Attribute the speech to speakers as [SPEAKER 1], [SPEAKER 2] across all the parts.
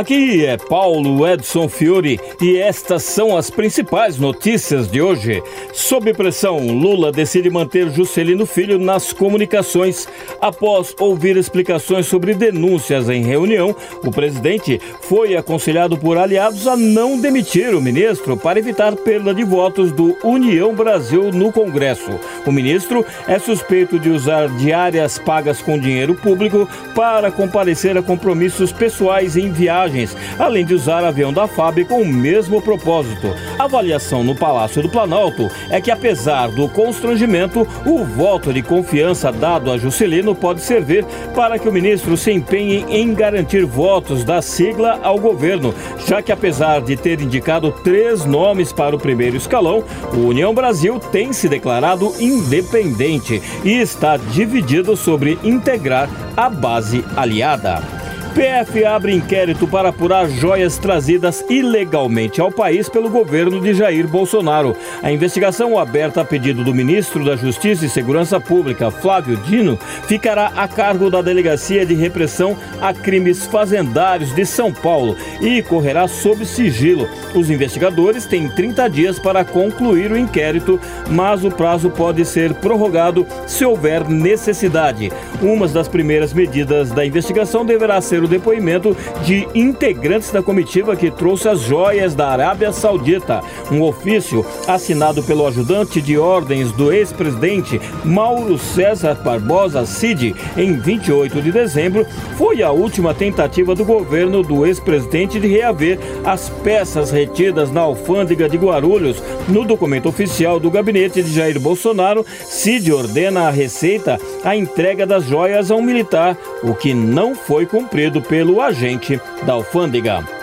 [SPEAKER 1] Aqui é Paulo Edson Fiore e estas são as principais notícias de hoje. Sob pressão, Lula decide manter Juscelino Filho nas comunicações. Após ouvir explicações sobre denúncias em reunião, o presidente foi aconselhado por aliados a não demitir o ministro para evitar perda de votos do União Brasil no Congresso. O ministro é suspeito de usar diárias pagas com dinheiro público para comparecer a compromissos pessoais em viagem viagens, além de usar avião da FAB com o mesmo propósito. A avaliação no Palácio do Planalto é que, apesar do constrangimento, o voto de confiança dado a Juscelino pode servir para que o ministro se empenhe em garantir votos da sigla ao governo, já que, apesar de ter indicado três nomes para o primeiro escalão, o União Brasil tem se declarado independente e está dividido sobre integrar a base aliada. PF abre inquérito para apurar joias trazidas ilegalmente ao país pelo governo de Jair Bolsonaro. A investigação, aberta a pedido do ministro da Justiça e Segurança Pública, Flávio Dino, ficará a cargo da Delegacia de Repressão a Crimes Fazendários de São Paulo e correrá sob sigilo. Os investigadores têm 30 dias para concluir o inquérito, mas o prazo pode ser prorrogado se houver necessidade. Uma das primeiras medidas da investigação deverá ser o depoimento de integrantes da comitiva que trouxe as joias da Arábia Saudita. Um ofício assinado pelo ajudante de ordens do ex-presidente Mauro César Barbosa Cid em 28 de dezembro foi a última tentativa do governo do ex-presidente de reaver as peças retidas na alfândega de Guarulhos. No documento oficial do gabinete de Jair Bolsonaro, Cid ordena à Receita a entrega das joias a um militar, o que não foi cumprido pelo agente da alfândega.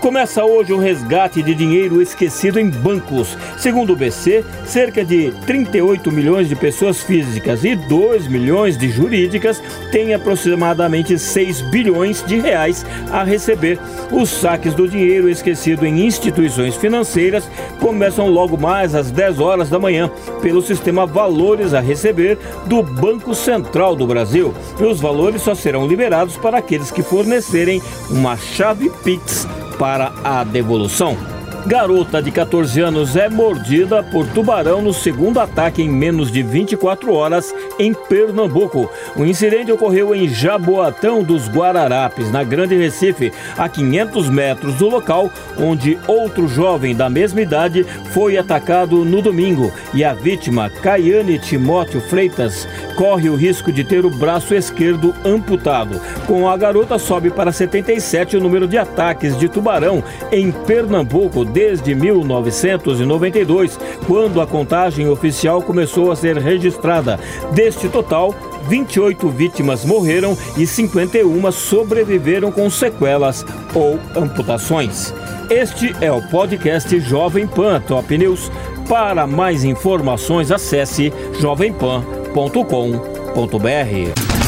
[SPEAKER 1] Começa hoje o resgate de dinheiro esquecido em bancos. Segundo o BC, cerca de 38 milhões de pessoas físicas e 2 milhões de jurídicas têm aproximadamente 6 bilhões de reais a receber. Os saques do dinheiro esquecido em instituições financeiras começam logo mais às 10 horas da manhã pelo sistema Valores a receber do Banco Central do Brasil. E os valores só serão liberados para aqueles que fornecerem uma chave Pix para a devolução. Garota de 14 anos é mordida por tubarão no segundo ataque em menos de 24 horas em Pernambuco. O incidente ocorreu em Jaboatão dos Guararapes, na Grande Recife, a 500 metros do local onde outro jovem da mesma idade foi atacado no domingo e a vítima, Caiane Timóteo Freitas, corre o risco de ter o braço esquerdo amputado. Com a garota sobe para 77 o número de ataques de tubarão em Pernambuco desde 1992, quando a contagem oficial começou a ser registrada. Deste total, 28 vítimas morreram e 51 sobreviveram com sequelas ou amputações. Este é o podcast Jovem Pan Top News. Para mais informações, acesse jovempan.com.br.